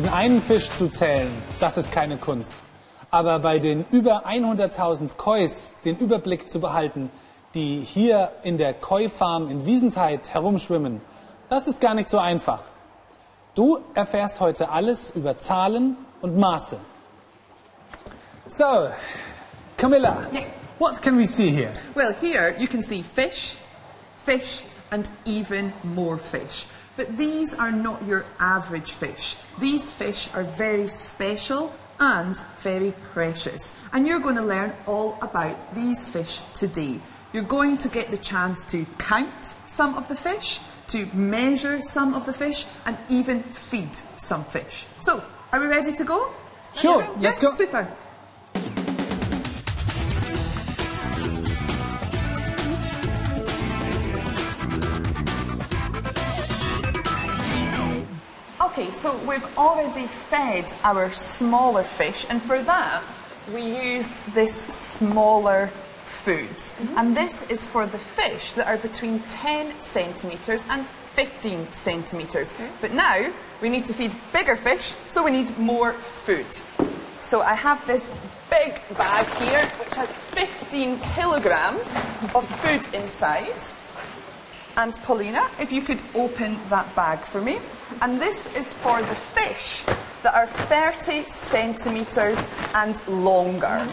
Diesen einen Fisch zu zählen, das ist keine Kunst. Aber bei den über 100.000 Kois den Überblick zu behalten, die hier in der Koi-Farm in Wiesentheit herumschwimmen, das ist gar nicht so einfach. Du erfährst heute alles über Zahlen und Maße. So, Camilla, Yeah. what can we see here? Well, here you can see fish, fish, and even more fish. But these are not your average fish. These fish are very special and very precious. And you're going to learn all about these fish today. You're going to get the chance to count some of the fish, to measure some of the fish, and even feed some fish. So, are we ready to go? Sure, Yeah, let's go. Super. Okay, so we've already fed our smaller fish, and for that, we used this smaller food. Mm-hmm. And this is for the fish that are between 10 centimetres and 15 centimetres. But now, we need to feed bigger fish, so we need more food. So I have this big bag here, which has 15 kilograms of food inside. And Paulina, if you could open that bag for me. And this is for the fish that are 30 centimetres and longer.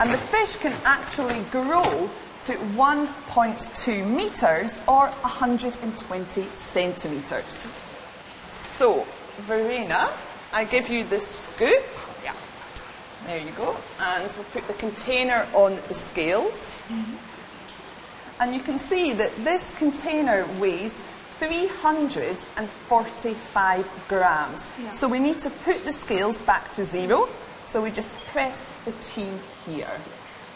And the fish can actually grow to 1.2 metres or 120 centimetres. So, Verena, I give you the scoop. Yeah. There you go. And we'll put the container on the scales. Mm-hmm. And you can see that this container weighs 345 grams. So we need to put the scales back to zero. So we just press the T here.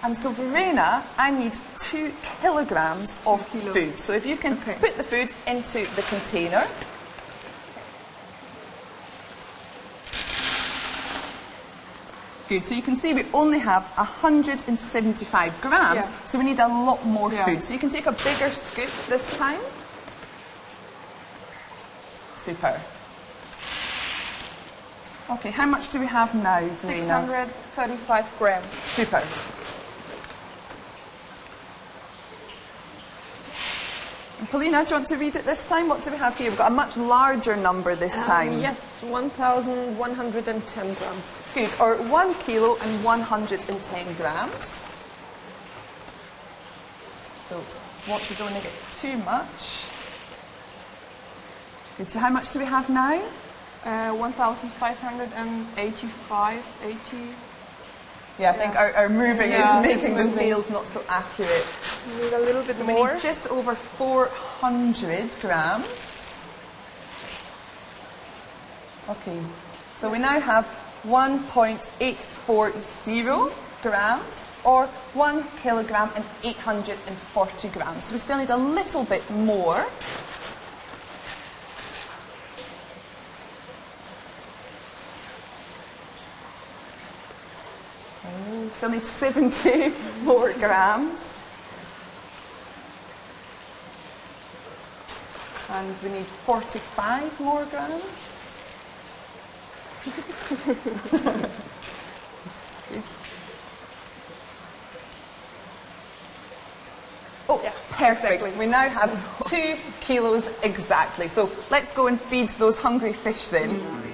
And so, Verena, I need two kilograms of food. So if you can Okay. put the food into the container. Good. So you can see we only have 175 grams, Yeah. so we need a lot more Yeah. food. So you can take a bigger scoop this time. Super. Okay, how much do we have now, Verena? 635 grams. Super. Paulina, do you want to read it this time? What do we have here? We've got a much larger number this time. Um, yes, 1,110 grams. Good. Or one kilo and 110 grams. So, what we don't want to get too much. Good. So, how much do we have now? Uh, 1,585, 80. Yeah, I think our, our moving Yeah, is making the scales not so accurate. We need a little bit So we more. need just over 400 grams. Okay, so we now have 1.840 grams or 1 kilogram and 840 grams. So we still need a little bit more. Still need 70 more grams. And we need 45 more grams. Oh, Yeah, perfect. exactly. We now have two kilos exactly. So let's go and feed those hungry fish then. Mm.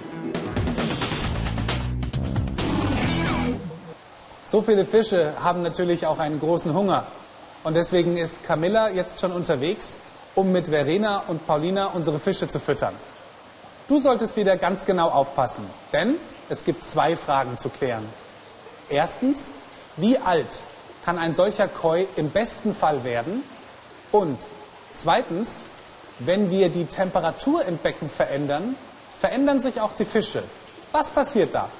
So viele Fische haben natürlich auch einen großen Hunger. Und deswegen ist Camilla jetzt schon unterwegs, um mit Verena und Paulina unsere Fische zu füttern. Du solltest wieder ganz genau aufpassen, denn es gibt zwei Fragen zu klären. Erstens, wie alt kann ein solcher Koi im besten Fall werden? Und zweitens, wenn wir die Temperatur im Becken verändern, verändern sich auch die Fische. Was passiert da?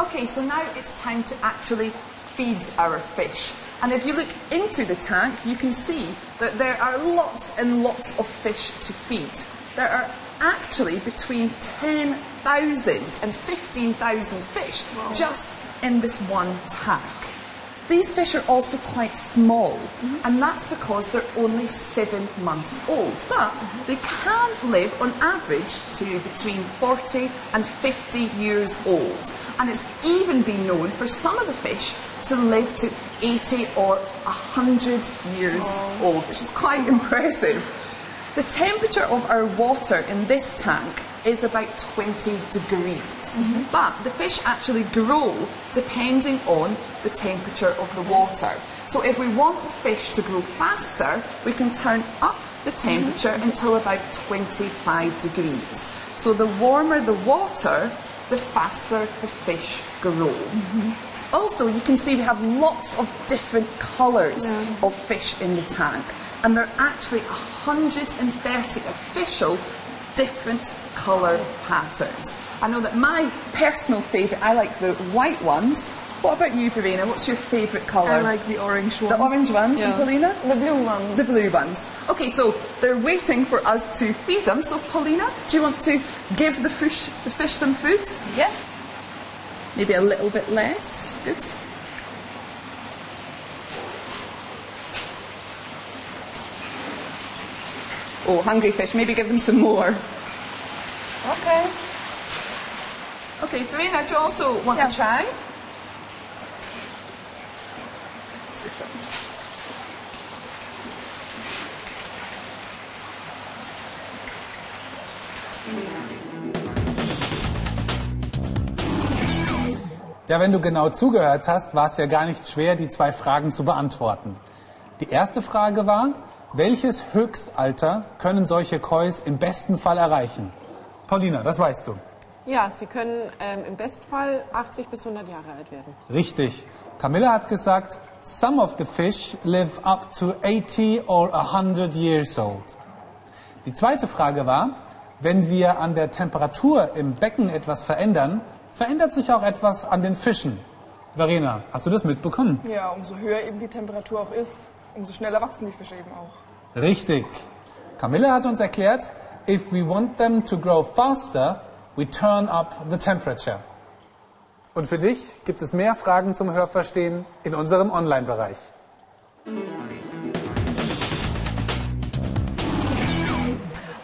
Okay, so now it's time to actually feed our fish. And if you look into the tank, you can see that there are lots and lots of fish to feed. There are actually between 10,000 and 15,000 fish just in this one tank. These fish are also quite small, mm-hmm. and that's because they're only seven months old. But mm-hmm. they can live on average to between 40 and 50 years old. And it's even been known for some of the fish to live to 80 or 100 years oh. old, which is quite impressive. The temperature of our water in this tank is about 20 degrees, mm-hmm. but the fish actually grow depending on the temperature of the water. So if we want the fish to grow faster, we can turn up the mm-hmm. temperature until about 25 degrees. So the warmer the water, the faster the fish grow. Mm-hmm. Also, you can see we have lots of different colours of fish in the tank, and there are actually 130 official different colour patterns. I know that my personal favourite, I like the white ones. What about you, Verena? What's your favourite colour? I like the orange ones. the orange ones, and Paulina? The blue ones. The blue ones. Okay, so they're waiting for us to feed them. So, Paulina, do you want to give the fish, the fish some food? Yes. Maybe a little bit less. Good. Oh, hungry fish. Maybe give them some more. Okay. Okay, Verena, do you also want Yeah. to try? Ja, wenn du genau zugehört hast, war es ja gar nicht schwer, die zwei Fragen zu beantworten. Die erste Frage war, welches Höchstalter können solche Kois im besten Fall erreichen? Paulina, das weißt du. Ja, sie können ähm, im Bestfall 80 bis 100 Jahre alt werden. Richtig. Camilla hat gesagt, some of the fish live up to 80 or 100 years old. Die zweite Frage war, wenn wir an der Temperatur im Becken etwas verändern, verändert sich auch etwas an den Fischen. Verena, hast du das mitbekommen? Ja, umso höher eben die Temperatur auch ist, umso schneller wachsen die Fische eben auch. Richtig. Camilla hat uns erklärt, if we want them to grow faster, we turn up the temperature. Und für dich gibt es mehr Fragen zum Hörverstehen in unserem Online-Bereich.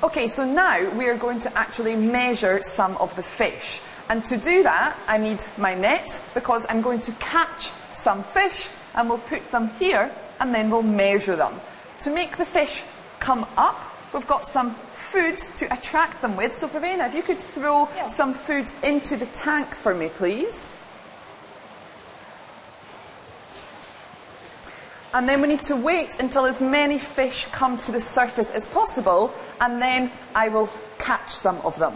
Okay, so now we are going to actually measure some of the fish. And to do that, I need my net because I'm going to catch some fish and we'll put them here and then we'll measure them. To make the fish come up, we've got some food to attract them with. So, Verena, if you could throw some food into the tank for me, please. And then we need to wait until as many fish come to the surface as possible, and then I will catch some of them.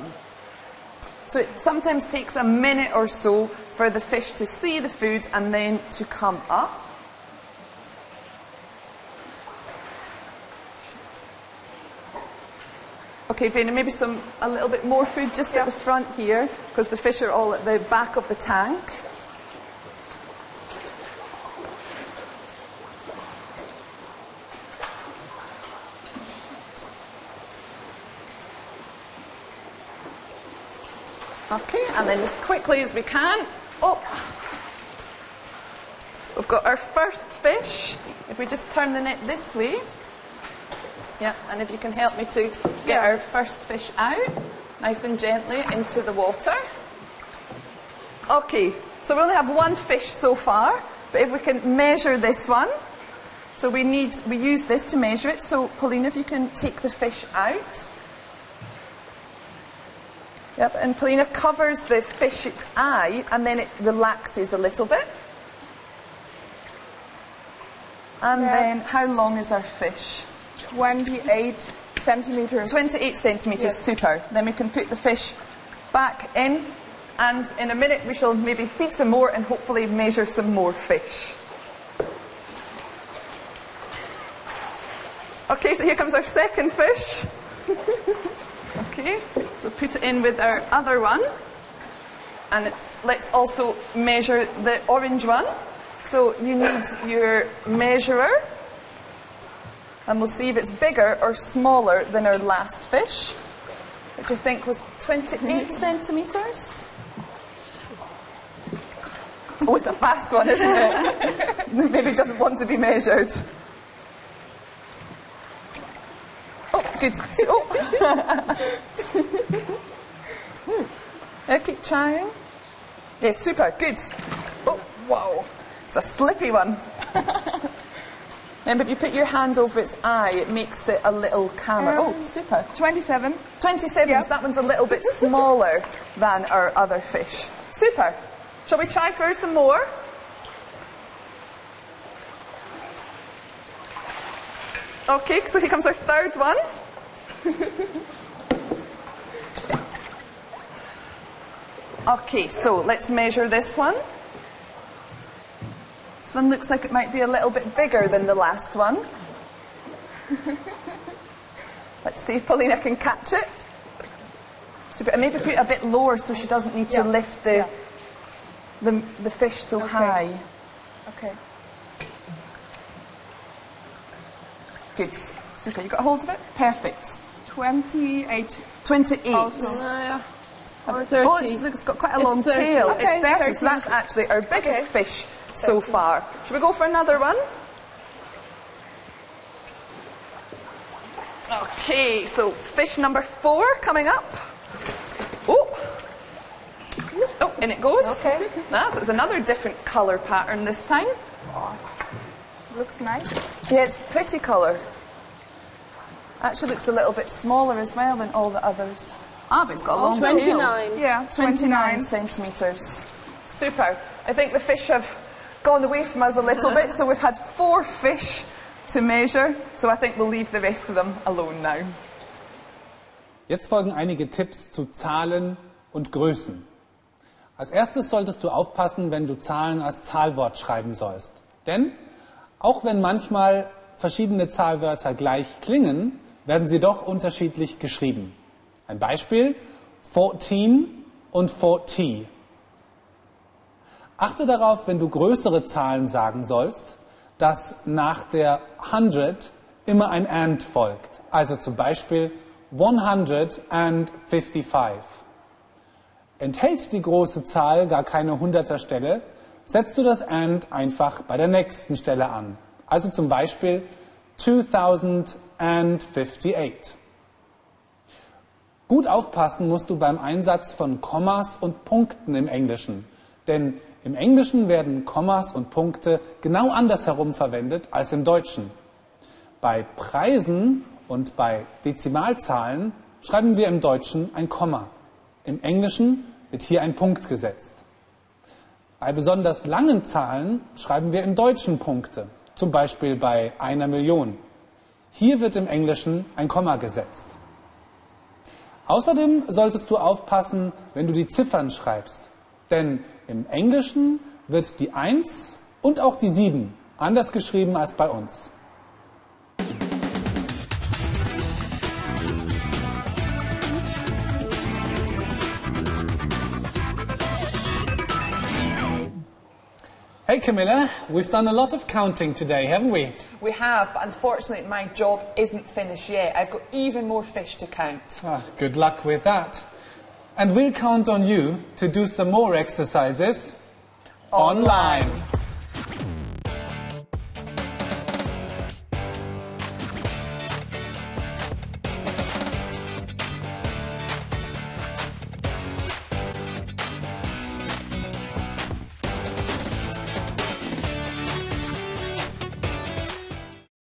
So it sometimes takes a minute or so for the fish to see the food and then to come up. Okay, Vena, maybe some a little bit more food just at the front here, because the fish are all at the back of the tank. Okay, and then as quickly as we can, up. We've got our first fish. If we just turn the net this way. Yeah, and if you can help me to get our first fish out, nice and gently into the water. Okay, so we only have one fish so far, but if we can measure this one. So we need, we use this to measure it. So Paulina, if you can take the fish out. Yep, and Paulina covers the fish's eye and then it relaxes a little bit. And then, how long is our fish? 28 centimeters. 28 centimetres, Yes. super. Then we can put the fish back in, and in a minute we shall maybe feed some more and hopefully measure some more fish. Okay, so here comes our second fish. okay, so put it in with our other one. And it's, let's also measure the orange one. So you need your measurer. And we'll see if it's bigger or smaller than our last fish, which I think was 28 centimetres. Oh, it's a fast one, isn't it? Maybe baby doesn't want to be measured. Oh, good. Oh. yeah, keep trying. Yeah, super, good. Oh, wow. It's a slippy one. Remember, if you put your hand over its eye, it makes it a little calmer. Um, oh, super. 27. 27, Yep. so that one's a little bit smaller than our other fish. Super. Shall we try for some more? Okay, so here comes our third one. okay, so let's measure this one. This one looks like it might be a little bit bigger than the last one. Let's see if Paulina can catch it. Super. And maybe put it a bit lower so she doesn't need to lift the, Yeah. the, the fish so Okay. high. Okay. Good. Super. You got a hold of it? Perfect. 28. 28. Also. Oh, naja. Or 30. Oh, it's, it's got quite a It's long 30. tail. Okay, it's 30, 30. so that's actually our biggest Okay. fish so far. Should we go for another one? Okay, so fish number four coming up. Oh, oh, in it goes. Okay. Ah, so it's another different colour pattern this time. Looks nice. Yeah, it's pretty colour. Actually looks a little bit smaller as well than all the others. Ah, but it's got a long tail. 29. Yeah, 29 29. centimetres. Super. I think the fish have gone away from us a little bit, so we've had four fish to measure, so I think we'll leave the rest of them alone now. Jetzt folgen einige Tipps zu Zahlen und Größen. Als erstes solltest du aufpassen, wenn du Zahlen als Zahlwort schreiben sollst. Denn auch wenn manchmal verschiedene Zahlwörter gleich klingen, werden sie doch unterschiedlich geschrieben. Ein Beispiel 14 und 40. Achte darauf, wenn du größere Zahlen sagen sollst, dass nach der 100 immer ein and folgt. Also zum Beispiel 155. Enthält die große Zahl gar keine hunderter Stelle, setzt du das and einfach bei der nächsten Stelle an. Also zum Beispiel 2058. Gut aufpassen musst du beim Einsatz von Kommas und Punkten im Englischen. Denn im Englischen werden Kommas und Punkte genau andersherum verwendet als im Deutschen. Bei Preisen und bei Dezimalzahlen schreiben wir im Deutschen ein Komma. Im Englischen wird hier ein Punkt gesetzt. Bei besonders langen Zahlen schreiben wir im Deutschen Punkte, zum Beispiel bei einer Million. Hier wird im Englischen ein Komma gesetzt. Außerdem solltest du aufpassen, wenn du die Ziffern schreibst. Denn im Englischen wird die 1 und auch die 7 anders geschrieben als bei uns. Hey Camilla, we've done a lot of counting today, haven't we? We have, but unfortunately, my job isn't finished yet. I've got even more fish to count. Ah, good luck with that. And we'll count on you to do some more exercises online.